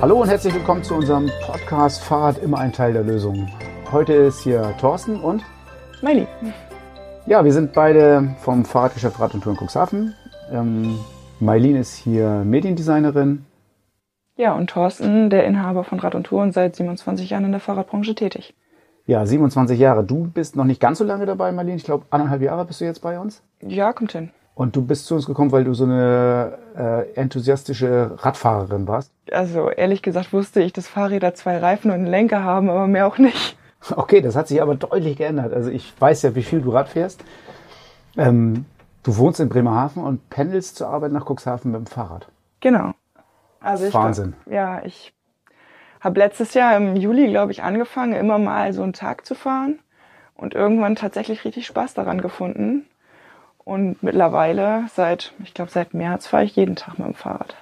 Hallo und herzlich willkommen zu unserem Podcast Fahrrad immer ein Teil der Lösung. Heute ist hier Thorsten und Miley. ja, wir sind beide vom Fahrradgeschäft Rad und Tour in Cuxhaven. Ähm, Mailin ist hier Mediendesignerin. Ja, und Thorsten, der Inhaber von Rad und Tour und seit 27 Jahren in der Fahrradbranche tätig. Ja, 27 Jahre. Du bist noch nicht ganz so lange dabei, Mailin. Ich glaube, anderthalb Jahre bist du jetzt bei uns. Ja, kommt hin. Und du bist zu uns gekommen, weil du so eine äh, enthusiastische Radfahrerin warst. Also ehrlich gesagt wusste ich, dass Fahrräder zwei Reifen und einen Lenker haben, aber mehr auch nicht. Okay, das hat sich aber deutlich geändert. Also ich weiß ja, wie viel du Rad fährst. Ähm, du wohnst in Bremerhaven und pendelst zur Arbeit nach Cuxhaven mit dem Fahrrad. Genau. Also ich Wahnsinn. Ja, ich habe letztes Jahr im Juli, glaube ich, angefangen, immer mal so einen Tag zu fahren und irgendwann tatsächlich richtig Spaß daran gefunden. Und mittlerweile, seit, ich glaube, seit März fahre ich jeden Tag mit dem Fahrrad.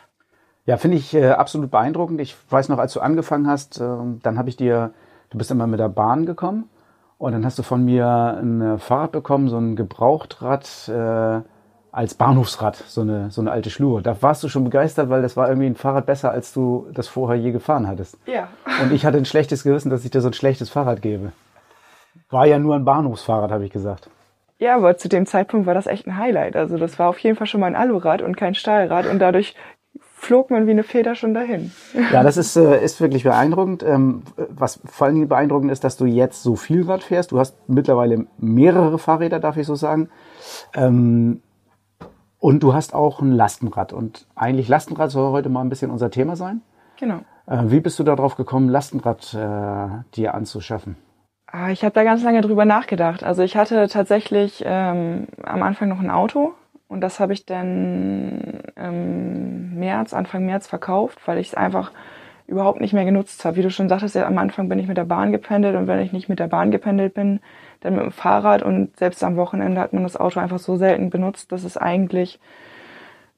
Ja, finde ich äh, absolut beeindruckend. Ich weiß noch, als du angefangen hast, äh, dann habe ich dir, du bist immer mit der Bahn gekommen und dann hast du von mir ein äh, Fahrrad bekommen, so ein Gebrauchtrad äh, als Bahnhofsrad, so eine, so eine alte Schlur. Da warst du schon begeistert, weil das war irgendwie ein Fahrrad besser, als du das vorher je gefahren hattest. Ja. Und ich hatte ein schlechtes Gewissen, dass ich dir so ein schlechtes Fahrrad gebe. War ja nur ein Bahnhofsfahrrad, habe ich gesagt. Ja, aber zu dem Zeitpunkt war das echt ein Highlight. Also das war auf jeden Fall schon mal ein Alurad und kein Stahlrad und dadurch flog man wie eine Feder schon dahin. Ja, das ist, äh, ist wirklich beeindruckend. Ähm, was vor allen Dingen beeindruckend ist, dass du jetzt so viel Rad fährst. Du hast mittlerweile mehrere Fahrräder, darf ich so sagen. Ähm, und du hast auch ein Lastenrad. Und eigentlich Lastenrad soll heute mal ein bisschen unser Thema sein. Genau. Äh, wie bist du darauf gekommen, Lastenrad äh, dir anzuschaffen? Ah, Ich habe da ganz lange drüber nachgedacht. Also ich hatte tatsächlich ähm, am Anfang noch ein Auto und das habe ich dann im März, Anfang März verkauft, weil ich es einfach überhaupt nicht mehr genutzt habe. Wie du schon sagtest, ja, am Anfang bin ich mit der Bahn gependelt und wenn ich nicht mit der Bahn gependelt bin, dann mit dem Fahrrad und selbst am Wochenende hat man das Auto einfach so selten benutzt, dass es eigentlich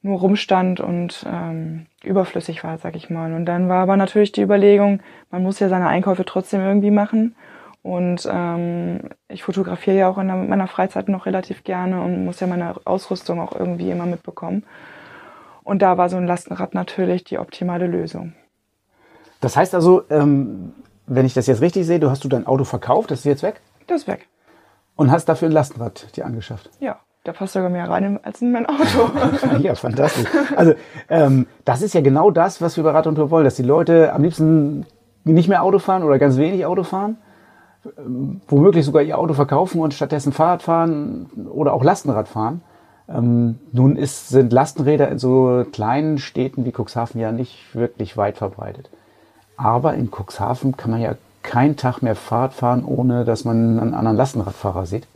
nur rumstand und ähm, überflüssig war, sag ich mal. Und dann war aber natürlich die Überlegung, man muss ja seine Einkäufe trotzdem irgendwie machen. Und ähm, ich fotografiere ja auch in meiner Freizeit noch relativ gerne und muss ja meine Ausrüstung auch irgendwie immer mitbekommen. Und da war so ein Lastenrad natürlich die optimale Lösung. Das heißt also, ähm, wenn ich das jetzt richtig sehe, du hast du dein Auto verkauft, das ist jetzt weg Das ist weg. und hast dafür ein Lastenrad dir angeschafft. Ja, da passt sogar mehr rein als in mein Auto. Ja, fantastisch. Also ähm, das ist ja genau das, was wir bei Rad und Tour wollen, dass die Leute am liebsten nicht mehr Auto fahren oder ganz wenig Auto fahren, womöglich sogar ihr Auto verkaufen und stattdessen Fahrrad fahren oder auch Lastenrad fahren. Ähm, nun ist, sind Lastenräder in so kleinen Städten wie Cuxhaven ja nicht wirklich weit verbreitet. Aber in Cuxhaven kann man ja keinen Tag mehr Fahrrad fahren, ohne dass man einen anderen Lastenradfahrer sieht.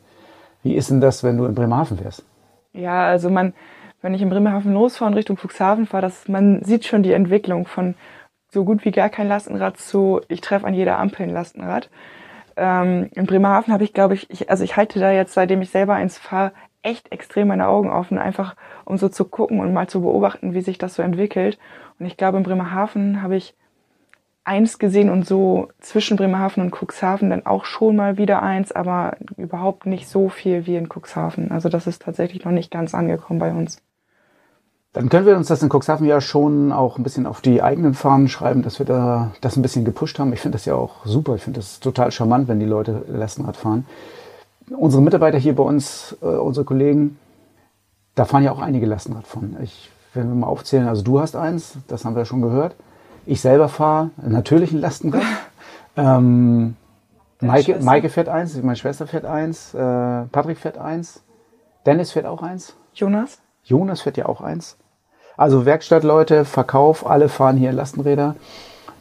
Wie ist denn das, wenn du in Bremerhaven wärst? Ja, also man, wenn ich in Bremerhaven losfahre und Richtung Cuxhaven fahre, das, man sieht schon die Entwicklung von so gut wie gar kein Lastenrad zu, ich treffe an jeder Ampel ein Lastenrad. Ähm, in Bremerhaven habe ich, glaube ich, ich, also ich halte da jetzt, seitdem ich selber eins fahre, echt extrem meine Augen offen, einfach um so zu gucken und mal zu beobachten, wie sich das so entwickelt. Und ich glaube, in Bremerhaven habe ich eins gesehen und so zwischen Bremerhaven und Cuxhaven dann auch schon mal wieder eins, aber überhaupt nicht so viel wie in Cuxhaven. Also das ist tatsächlich noch nicht ganz angekommen bei uns. Dann können wir uns das in Cuxhaven ja schon auch ein bisschen auf die eigenen Fahnen schreiben, dass wir da das ein bisschen gepusht haben. Ich finde das ja auch super. Ich finde das total charmant, wenn die Leute Lastenrad fahren. Unsere Mitarbeiter hier bei uns, äh, unsere Kollegen, da fahren ja auch einige Lastenrad von. Ich, wenn wir mal aufzählen, also du hast eins, das haben wir schon gehört. Ich selber fahre natürlich ein Lastenrad. ähm, Maike? Maike fährt eins, meine Schwester fährt eins, äh, Patrick fährt eins, Dennis fährt auch eins. Jonas? Jonas fährt ja auch eins. Also Werkstattleute, Verkauf, alle fahren hier Lastenräder.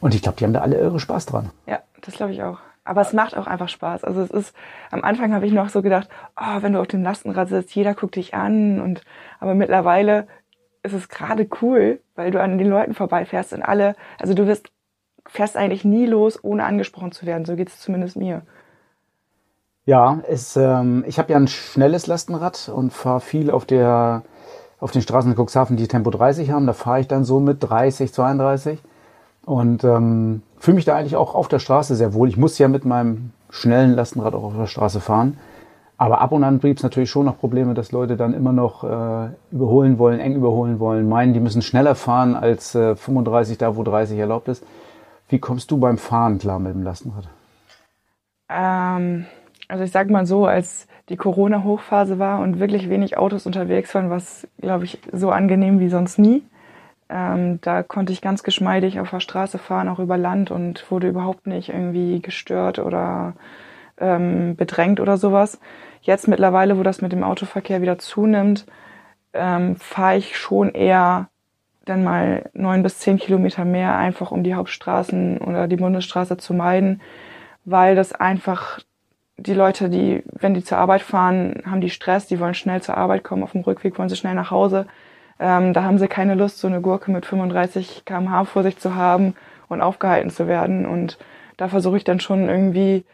Und ich glaube, die haben da alle irre Spaß dran. Ja, das glaube ich auch. Aber es macht auch einfach Spaß. Also es ist, am Anfang habe ich noch so gedacht, oh, wenn du auf dem Lastenrad sitzt, jeder guckt dich an und, aber mittlerweile ist es gerade cool, weil du an den Leuten vorbeifährst und alle, also du wirst, fährst eigentlich nie los, ohne angesprochen zu werden. So geht es zumindest mir. Ja, es, ähm, ich habe ja ein schnelles Lastenrad und fahre viel auf der auf den Straßen in Cuxhaven, die Tempo 30 haben. Da fahre ich dann so mit 30, 32 und ähm, fühle mich da eigentlich auch auf der Straße sehr wohl. Ich muss ja mit meinem schnellen Lastenrad auch auf der Straße fahren. Aber ab und an gibt es natürlich schon noch Probleme, dass Leute dann immer noch äh, überholen wollen, eng überholen wollen, meinen, die müssen schneller fahren als äh, 35 da, wo 30 erlaubt ist. Wie kommst du beim Fahren klar mit dem Lastenrad? Ähm, also ich sag mal so, als die Corona-Hochphase war und wirklich wenig Autos unterwegs waren, war es, glaube ich, so angenehm wie sonst nie. Ähm, da konnte ich ganz geschmeidig auf der Straße fahren, auch über Land und wurde überhaupt nicht irgendwie gestört oder ähm, bedrängt oder sowas. Jetzt mittlerweile, wo das mit dem Autoverkehr wieder zunimmt, ähm, fahre ich schon eher dann mal neun bis zehn Kilometer mehr, einfach um die Hauptstraßen oder die Bundesstraße zu meiden, weil das einfach die Leute, die, wenn die zur Arbeit fahren, haben die Stress, die wollen schnell zur Arbeit kommen, auf dem Rückweg wollen sie schnell nach Hause. Ähm, da haben sie keine Lust, so eine Gurke mit 35 km/h vor sich zu haben und aufgehalten zu werden. Und da versuche ich dann schon irgendwie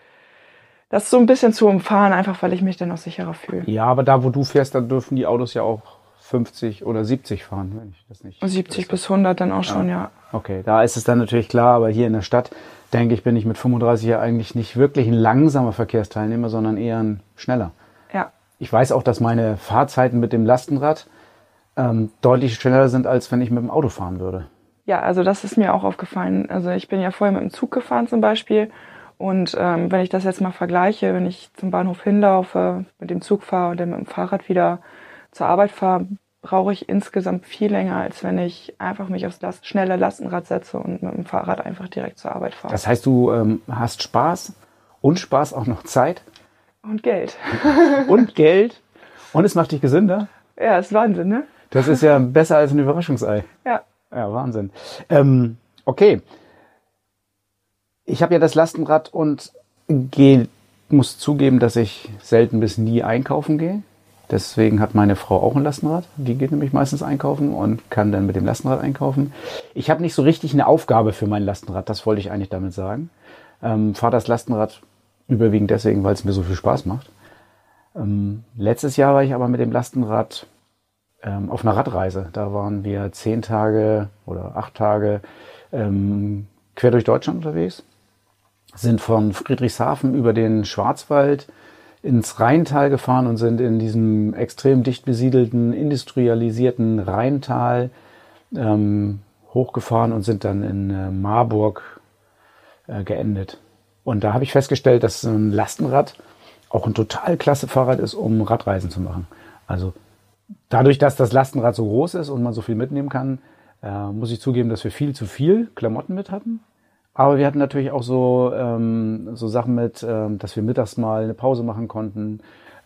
das so ein bisschen zu umfahren, einfach weil ich mich dann auch sicherer fühle. Ja, aber da, wo du fährst, da dürfen die Autos ja auch 50 oder 70 fahren, wenn ich das nicht. 70 bis 100 dann auch schon, ja. ja. Okay, da ist es dann natürlich klar, aber hier in der Stadt, denke ich, bin ich mit 35 ja eigentlich nicht wirklich ein langsamer Verkehrsteilnehmer, sondern eher ein schneller. Ja. Ich weiß auch, dass meine Fahrzeiten mit dem Lastenrad ähm, deutlich schneller sind, als wenn ich mit dem Auto fahren würde. Ja, also das ist mir auch aufgefallen. Also ich bin ja vorher mit dem Zug gefahren zum Beispiel und ähm, wenn ich das jetzt mal vergleiche, wenn ich zum Bahnhof hinlaufe, mit dem Zug fahre und dann mit dem Fahrrad wieder zur Arbeit fahre, brauche ich insgesamt viel länger, als wenn ich einfach mich aufs Last schnelle Lastenrad setze und mit dem Fahrrad einfach direkt zur Arbeit fahre. Das heißt, du ähm, hast Spaß und Spaß auch noch Zeit? Und Geld. und Geld. Und es macht dich gesünder? Ja, ist Wahnsinn, ne? Das ist ja besser als ein Überraschungsei. Ja. Ja, Wahnsinn. Ähm, okay ich habe ja das Lastenrad und geh, muss zugeben, dass ich selten bis nie einkaufen gehe. Deswegen hat meine Frau auch ein Lastenrad. Die geht nämlich meistens einkaufen und kann dann mit dem Lastenrad einkaufen. Ich habe nicht so richtig eine Aufgabe für mein Lastenrad, das wollte ich eigentlich damit sagen. Ähm, Fahre das Lastenrad überwiegend deswegen, weil es mir so viel Spaß macht. Ähm, letztes Jahr war ich aber mit dem Lastenrad ähm, auf einer Radreise. Da waren wir zehn Tage oder acht Tage ähm, quer durch Deutschland unterwegs sind von Friedrichshafen über den Schwarzwald ins Rheintal gefahren und sind in diesem extrem dicht besiedelten, industrialisierten Rheintal ähm, hochgefahren und sind dann in äh, Marburg äh, geendet. Und da habe ich festgestellt, dass ein Lastenrad auch ein total klasse Fahrrad ist, um Radreisen zu machen. Also dadurch, dass das Lastenrad so groß ist und man so viel mitnehmen kann, äh, muss ich zugeben, dass wir viel zu viel Klamotten mit hatten. Aber wir hatten natürlich auch so, ähm, so Sachen mit, ähm, dass wir mittags mal eine Pause machen konnten,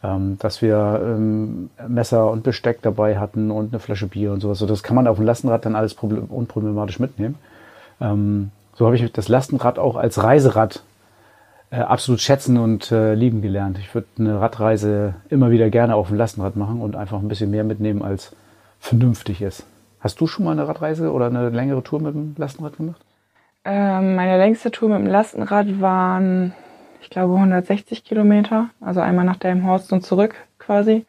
ähm, dass wir ähm, Messer und Besteck dabei hatten und eine Flasche Bier und sowas. So, das kann man auf dem Lastenrad dann alles unproblematisch mitnehmen. Ähm, so habe ich das Lastenrad auch als Reiserad äh, absolut schätzen und äh, lieben gelernt. Ich würde eine Radreise immer wieder gerne auf dem Lastenrad machen und einfach ein bisschen mehr mitnehmen, als vernünftig ist. Hast du schon mal eine Radreise oder eine längere Tour mit dem Lastenrad gemacht? Ähm, meine längste Tour mit dem Lastenrad waren, ich glaube, 160 Kilometer. Also einmal nach Delmenhorst und zurück quasi.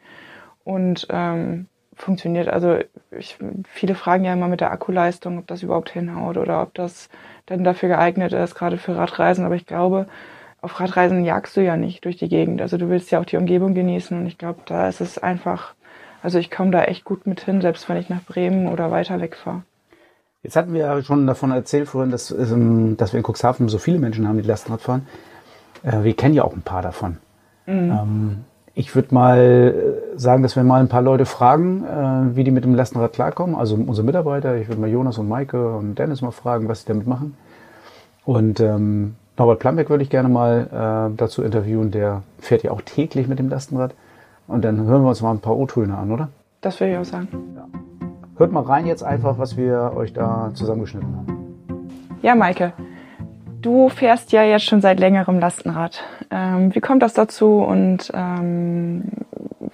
Und ähm, funktioniert. Also ich, viele fragen ja immer mit der Akkuleistung, ob das überhaupt hinhaut oder ob das dann dafür geeignet ist, gerade für Radreisen. Aber ich glaube, auf Radreisen jagst du ja nicht durch die Gegend. Also du willst ja auch die Umgebung genießen. Und ich glaube, da ist es einfach, also ich komme da echt gut mit hin, selbst wenn ich nach Bremen oder weiter wegfahre. Jetzt hatten wir ja schon davon erzählt vorhin, dass, ähm, dass wir in Cuxhaven so viele Menschen haben, die Lastenrad fahren. Äh, wir kennen ja auch ein paar davon. Mhm. Ähm, ich würde mal äh, sagen, dass wir mal ein paar Leute fragen, äh, wie die mit dem Lastenrad klarkommen. Also unsere Mitarbeiter. Ich würde mal Jonas und Maike und Dennis mal fragen, was sie damit machen. Und ähm, Norbert Plambeck würde ich gerne mal äh, dazu interviewen. Der fährt ja auch täglich mit dem Lastenrad. Und dann hören wir uns mal ein paar O-Töne an, oder? Das würde ich auch sagen. Ja. Hört mal rein jetzt einfach, was wir euch da zusammengeschnitten haben. Ja, Maike, du fährst ja jetzt schon seit längerem Lastenrad. Ähm, wie kommt das dazu und ähm,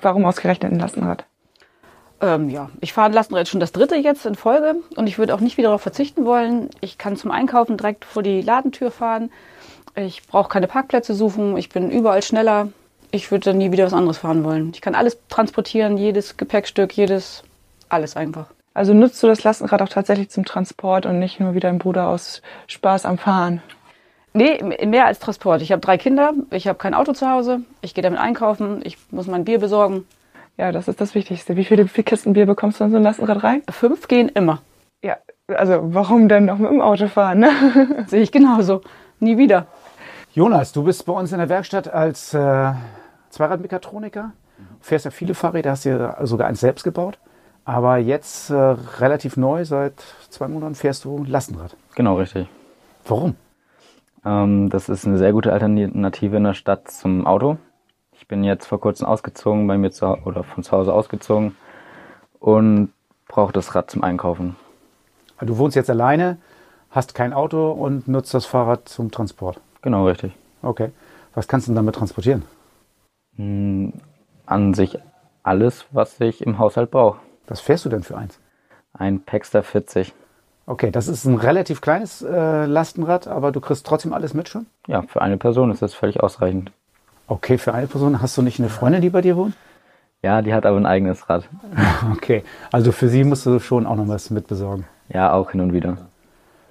warum ausgerechnet ein Lastenrad? Ähm, ja, ich fahre ein Lastenrad schon das dritte jetzt in Folge und ich würde auch nicht wieder darauf verzichten wollen. Ich kann zum Einkaufen direkt vor die Ladentür fahren. Ich brauche keine Parkplätze suchen. Ich bin überall schneller. Ich würde nie wieder was anderes fahren wollen. Ich kann alles transportieren, jedes Gepäckstück, jedes, alles einfach. Also nutzt du das Lastenrad auch tatsächlich zum Transport und nicht nur wie dein Bruder aus Spaß am Fahren? Nee, mehr als Transport. Ich habe drei Kinder, ich habe kein Auto zu Hause, ich gehe damit einkaufen, ich muss mein Bier besorgen. Ja, das ist das Wichtigste. Wie viele, Kisten Bier bekommst du in so ein Lastenrad rein? Fünf gehen immer. Ja, also warum denn noch mit dem Auto fahren? Ne? Sehe ich genauso. Nie wieder. Jonas, du bist bei uns in der Werkstatt als äh, Zweiradmechatroniker. Fährst ja viele Fahrräder, hast dir sogar eins selbst gebaut. Aber jetzt äh, relativ neu, seit zwei Monaten fährst du Lastenrad. Genau, richtig. Warum? Ähm, das ist eine sehr gute Alternative in der Stadt zum Auto. Ich bin jetzt vor kurzem ausgezogen, bei mir zu, oder von zu Hause ausgezogen und brauche das Rad zum Einkaufen. Du wohnst jetzt alleine, hast kein Auto und nutzt das Fahrrad zum Transport. Genau, richtig. Okay. Was kannst du denn damit transportieren? Hm, an sich alles, was ich im Haushalt brauche. Was fährst du denn für eins? Ein Paxter 40. Okay, das ist ein relativ kleines äh, Lastenrad, aber du kriegst trotzdem alles mit schon? Ja, für eine Person ist das völlig ausreichend. Okay, für eine Person. Hast du nicht eine Freundin, die bei dir wohnt? Ja, die hat aber ein eigenes Rad. Okay, also für sie musst du schon auch noch was mitbesorgen. Ja, auch hin und wieder.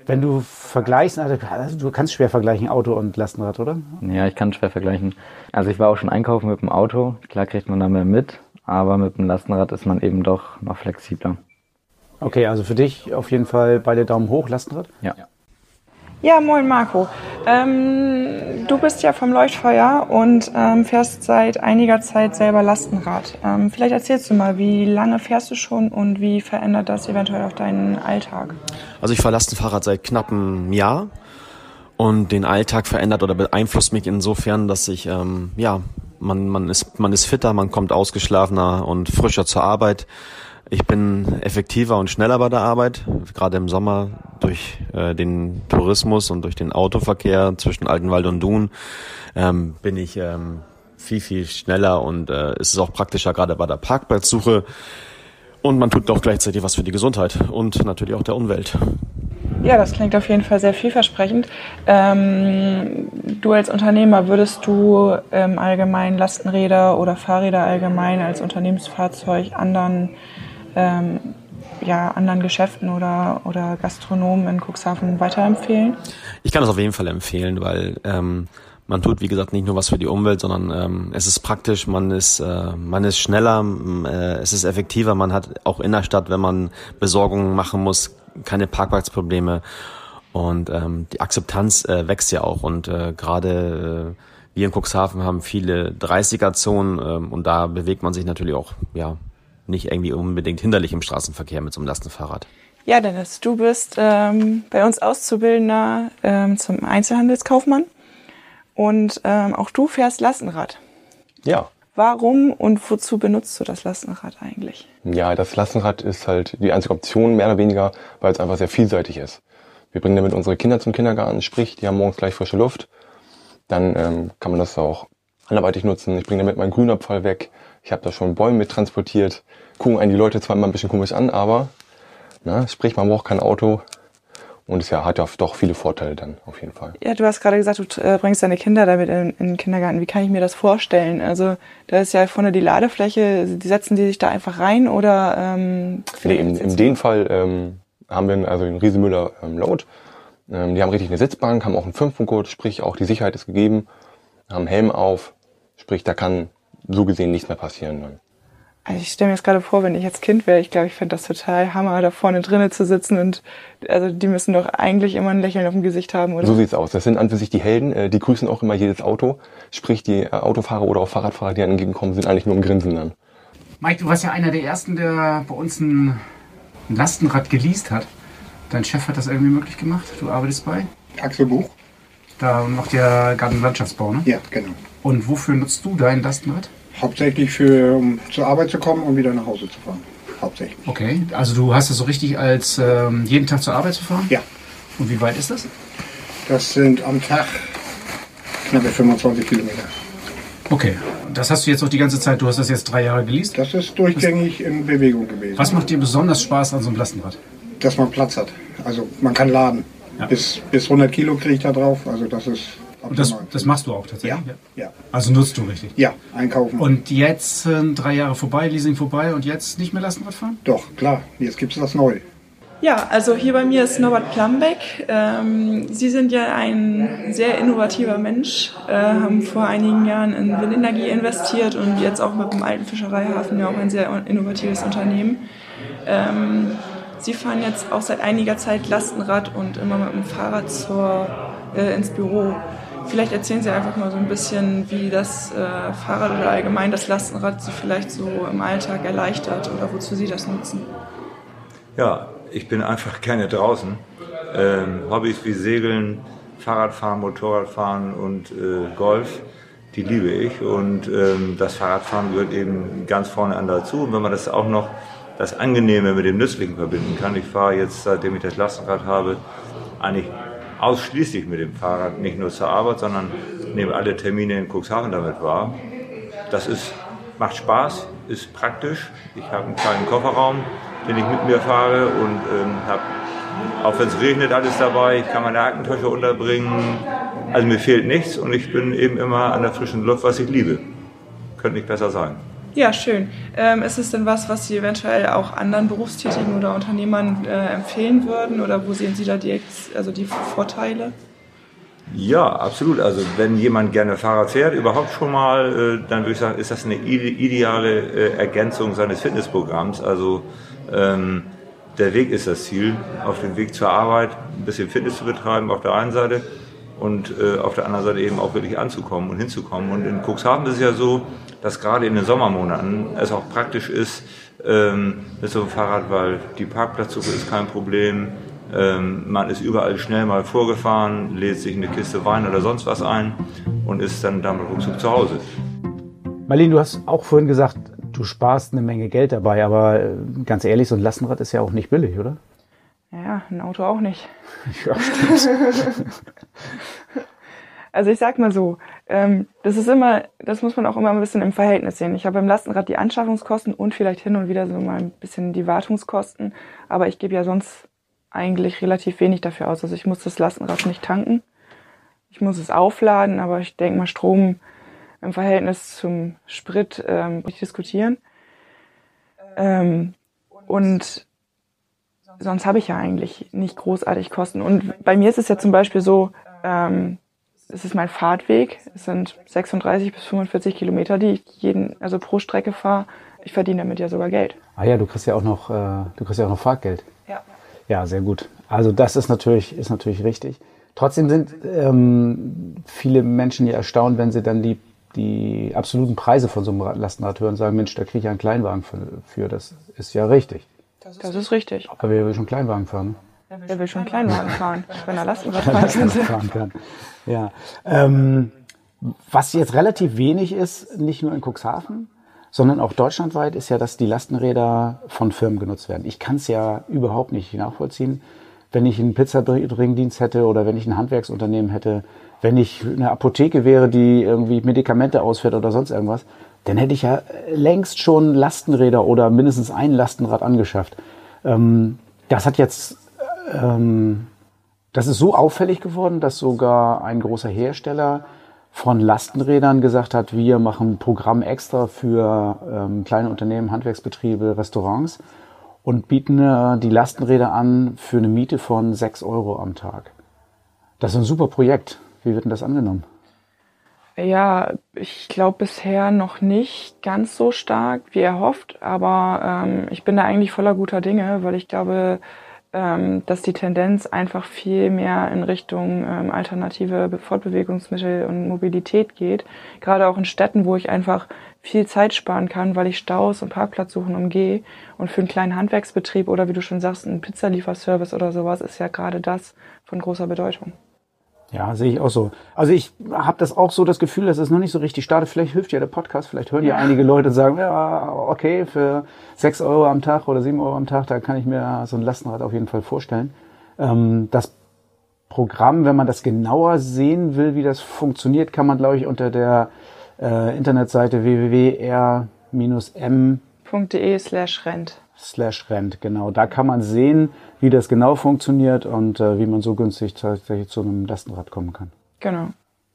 Wenn du vergleichst, also du kannst schwer vergleichen Auto und Lastenrad, oder? Ja, ich kann schwer vergleichen. Also ich war auch schon einkaufen mit dem Auto. Klar kriegt man da mehr mit, aber mit dem Lastenrad ist man eben doch noch flexibler. Okay, also für dich auf jeden Fall beide Daumen hoch, Lastenrad? Ja. Ja, moin Marco. Ähm, du bist ja vom Leuchtfeuer und ähm, fährst seit einiger Zeit selber Lastenrad. Ähm, vielleicht erzählst du mal, wie lange fährst du schon und wie verändert das eventuell auch deinen Alltag? Also ich fahre Lastenfahrrad seit knapp einem Jahr und den Alltag verändert oder beeinflusst mich insofern, dass ich ähm, ja man man ist man ist fitter, man kommt ausgeschlafener und frischer zur Arbeit. Ich bin effektiver und schneller bei der Arbeit, gerade im Sommer durch äh, den Tourismus und durch den Autoverkehr zwischen Altenwald und Dun ähm, bin ich ähm, viel, viel schneller und äh, es ist auch praktischer, gerade bei der Parkplatzsuche. Und man tut auch gleichzeitig was für die Gesundheit und natürlich auch der Umwelt. Ja, das klingt auf jeden Fall sehr vielversprechend. Ähm, du als Unternehmer, würdest du ähm, allgemein Lastenräder oder Fahrräder allgemein als Unternehmensfahrzeug anderen ähm, ja, anderen Geschäften oder, oder Gastronomen in Cuxhaven weiterempfehlen? Ich kann es auf jeden Fall empfehlen, weil ähm, man tut, wie gesagt, nicht nur was für die Umwelt, sondern ähm, es ist praktisch, man ist, äh, man ist schneller, äh, es ist effektiver, man hat auch in der Stadt, wenn man Besorgungen machen muss, keine Parkplatzprobleme und ähm, die Akzeptanz äh, wächst ja auch und äh, gerade äh, wir in Cuxhaven haben viele 30er-Zonen ähm, und da bewegt man sich natürlich auch ja nicht irgendwie unbedingt hinderlich im Straßenverkehr mit so einem Lastenfahrrad. Ja, Dennis, du bist ähm, bei uns Auszubildender ähm, zum Einzelhandelskaufmann und ähm, auch du fährst Lastenrad. Ja. Warum und wozu benutzt du das Lastenrad eigentlich? Ja, das Lastenrad ist halt die einzige Option, mehr oder weniger, weil es einfach sehr vielseitig ist. Wir bringen damit unsere Kinder zum Kindergarten, sprich, die haben morgens gleich frische Luft. Dann ähm, kann man das auch anderweitig nutzen. Ich bringe damit meinen Grünabfall weg. Ich habe da schon Bäume mit transportiert. Gucken einen die Leute zwar immer ein bisschen komisch an, aber na, sprich, man braucht kein Auto. Und es ja, hat ja doch viele Vorteile dann auf jeden Fall. Ja, du hast gerade gesagt, du äh, bringst deine Kinder damit in, in, den Kindergarten. Wie kann ich mir das vorstellen? Also da ist ja vorne die Ladefläche, die setzen die sich da einfach rein oder? Ähm, nee, in, in dem Fall ähm, haben wir also den Riesemüller ähm, Load. Ähm, die haben richtig eine Sitzbank, haben auch einen Fünfpunktcode, sprich auch die Sicherheit ist gegeben, haben Helm auf, sprich da kann so gesehen nichts mehr passieren dann. Also ich stelle mir jetzt gerade vor, wenn ich jetzt Kind wäre, ich glaube, ich fände das total Hammer, da vorne drinnen zu sitzen und also die müssen doch eigentlich immer ein Lächeln auf dem Gesicht haben, oder? So sieht's aus. Das sind an für sich die Helden, äh, die grüßen auch immer jedes Auto. Sprich, die äh, Autofahrer oder auch Fahrradfahrer, die entgegenkommen, sind eigentlich nur im Grinsen dann. Mike, du warst ja einer der ersten, der bei uns ein Lastenrad geleast hat. Dein Chef hat das irgendwie möglich gemacht. Du arbeitest bei? Axel Buch. Da macht ja Gartenlandschaftsbau, ne? Ja, genau. Und wofür nutzt du dein Lastenrad? Hauptsächlich für, um zur Arbeit zu kommen und wieder nach Hause zu fahren. Hauptsächlich. Okay, also du hast es so richtig als ähm, jeden Tag zur Arbeit zu fahren? Ja. Und wie weit ist das? Das sind am Tag knappe 25 Kilometer. Okay, das hast du jetzt noch die ganze Zeit, du hast das jetzt drei Jahre geleast. Das ist durchgängig in Bewegung gewesen. Was macht dir besonders Spaß an so einem Lastenrad? Dass man Platz hat. Also man kann laden. Ja. Bis, bis 100 Kilo kriege ich da drauf. Also das ist Und das, das machst du auch tatsächlich? ja, ja. Also nutzt du richtig? Ja, einkaufen. Und jetzt sind drei Jahre vorbei, Leasing vorbei und jetzt nicht mehr Lastenrad fahren? Doch, klar. Jetzt gibt es das neu. Ja, also hier bei mir ist Norbert Plambeck. Ähm, Sie sind ja ein sehr innovativer Mensch, äh, haben vor einigen Jahren in Windenergie investiert und jetzt auch mit dem alten Fischereihafen ja auch ein sehr innovatives Unternehmen. Ähm, Sie fahren jetzt auch seit einiger Zeit Lastenrad und immer mit dem Fahrrad zur, äh, ins Büro. Vielleicht erzählen Sie einfach mal so ein bisschen, wie das äh, Fahrrad oder allgemein das Lastenrad Sie vielleicht so im Alltag erleichtert oder wozu Sie das nutzen. Ja, ich bin einfach gerne draußen. Ähm, Hobbys wie Segeln, Fahrradfahren, Motorradfahren und äh, Golf, die liebe ich. Und ähm, das Fahrradfahren gehört eben ganz vorne an dazu. Und wenn man das auch noch das Angenehme mit dem Nützlichen verbinden kann. Ich fahre jetzt, seitdem ich das Lastenrad habe, eigentlich ausschließlich mit dem Fahrrad, nicht nur zur Arbeit, sondern nehme alle Termine in Cuxhaven damit wahr. Das ist, macht Spaß, ist praktisch. Ich habe einen kleinen Kofferraum, den ich mit mir fahre und ähm, habe, auch wenn es regnet, alles dabei. Ich kann meine Aktentasche unterbringen. Also mir fehlt nichts und ich bin eben immer an der frischen Luft, was ich liebe. Könnte nicht besser sein. Ja, schön. Ähm, ist es denn was, was Sie eventuell auch anderen Berufstätigen oder Unternehmern äh, empfehlen würden? Oder wo sehen Sie da die, also die Vorteile? Ja, absolut. Also wenn jemand gerne Fahrrad fährt, überhaupt schon mal, äh, dann würde ich sagen, ist das eine ideale äh, Ergänzung seines Fitnessprogramms. Also ähm, der Weg ist das Ziel, auf dem Weg zur Arbeit ein bisschen Fitness zu betreiben auf der einen Seite und äh, auf der anderen Seite eben auch wirklich anzukommen und hinzukommen. Und in Cuxhaven ist es ja so, dass gerade in den Sommermonaten es auch praktisch ist ähm, mit so einem Fahrrad, weil die Parkplatzsuche ist kein Problem. Ähm, man ist überall schnell mal vorgefahren, lädt sich eine Kiste Wein oder sonst was ein und ist dann damit ruckzuck zu Hause. Marlene, du hast auch vorhin gesagt, du sparst eine Menge Geld dabei, aber äh, ganz ehrlich, so ein Lastenrad ist ja auch nicht billig, oder? Ja, ein Auto auch nicht. Ja. Also ich sag mal so, ähm, das ist immer, das muss man auch immer ein bisschen im Verhältnis sehen. Ich habe beim Lastenrad die Anschaffungskosten und vielleicht hin und wieder so mal ein bisschen die Wartungskosten, aber ich gebe ja sonst eigentlich relativ wenig dafür aus. Also ich muss das Lastenrad nicht tanken, ich muss es aufladen, aber ich denke mal Strom im Verhältnis zum Sprit ähm, nicht diskutieren. Ähm, und sonst habe ich ja eigentlich nicht großartig Kosten. Und bei mir ist es ja zum Beispiel so, ähm, es ist mein Fahrtweg. Es sind 36 bis 45 Kilometer, die ich jeden, also pro Strecke fahre. Ich verdiene damit ja sogar Geld. Ah ja, du kriegst ja auch noch, äh, du kriegst ja auch noch Fahrtgeld. Ja. Ja, sehr gut. Also das ist natürlich, ist natürlich richtig. Trotzdem sind ähm, viele Menschen ja erstaunt, wenn sie dann die, die absoluten Preise von so einem Lastenrad hören und sagen, Mensch, da kriege ich einen Kleinwagen für, für. Das ist ja richtig. Das ist richtig. Aber wer will schon Kleinwagen fahren? Ne? Wer will schon Kleinwagen fahren, wenn er Lastenrad fahren kann? fahren kann. Ja. Ähm, was jetzt relativ wenig ist, nicht nur in Cuxhaven, sondern auch deutschlandweit, ist ja, dass die Lastenräder von Firmen genutzt werden. Ich kann es ja überhaupt nicht nachvollziehen. Wenn ich einen Pizzabringdienst hätte oder wenn ich ein Handwerksunternehmen hätte, wenn ich eine Apotheke wäre, die irgendwie Medikamente ausfährt oder sonst irgendwas, dann hätte ich ja längst schon Lastenräder oder mindestens ein Lastenrad angeschafft. Ähm, das hat jetzt, ähm, das ist so auffällig geworden, dass sogar ein großer Hersteller von Lastenrädern gesagt hat, wir machen ein Programm extra für ähm, kleine Unternehmen, Handwerksbetriebe, Restaurants und bieten äh, die Lastenräder an für eine Miete von 6 Euro am Tag. Das ist ein super Projekt. Wie wird denn das angenommen? Ja, ich glaube bisher noch nicht ganz so stark wie erhofft, aber ähm, ich bin da eigentlich voller guter Dinge, weil ich glaube, ähm, dass die Tendenz einfach viel mehr in Richtung ähm, alternative Be- Fortbewegungsmittel und Mobilität geht. Gerade auch in Städten, wo ich einfach viel Zeit sparen kann, weil ich Staus und Parkplatzsuchen umgehe. Und für einen kleinen Handwerksbetrieb oder wie du schon sagst, ein Pizzalieferservice oder sowas ist ja gerade das von großer Bedeutung. Ja, sehe ich auch so. Also ich habe das auch so das Gefühl, dass es noch nicht so richtig startet. Vielleicht hilft ja der Podcast, vielleicht hören ja, einige Leute und sagen, ja, okay, für sechs Euro am Tag oder sieben Euro am Tag, da kann ich mir so ein Lastenrad auf jeden Fall vorstellen. Ähm, das Programm, wenn man das genauer sehen will, wie das funktioniert, kann man, glaube ich, unter der äh, Internetseite www.r-m .de slash rent. Slash rent, genau. Da kann man sehen, wie das genau funktioniert und äh, wie man so günstig tatsächlich zu einem Lastenrad kommen kann. Genau.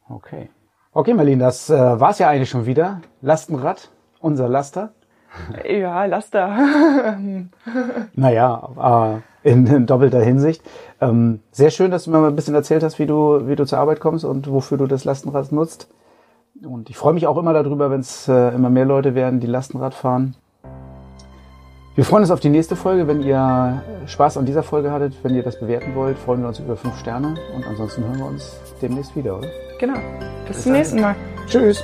Okay. Okay, Marlene, das äh, war's ja eigentlich schon wieder. Lastenrad, unser Laster. Ja, Laster. Naja, äh, in, in doppelter Hinsicht. Ähm, sehr schön, dass du mir mal ein bisschen erzählt hast, wie du, wie du zur Arbeit kommst und wofür du das Lastenrad nutzt. Und ich freue mich auch immer darüber, wenn es äh, immer mehr Leute werden, die Lastenrad fahren. Wir freuen uns auf die nächste Folge. Wenn ihr Spaß an dieser Folge hattet, wenn ihr das bewerten wollt, freuen wir uns über fünf Sterne. Und ansonsten hören wir uns demnächst wieder, oder? Genau. Bis zum nächsten Mal. Tschüss.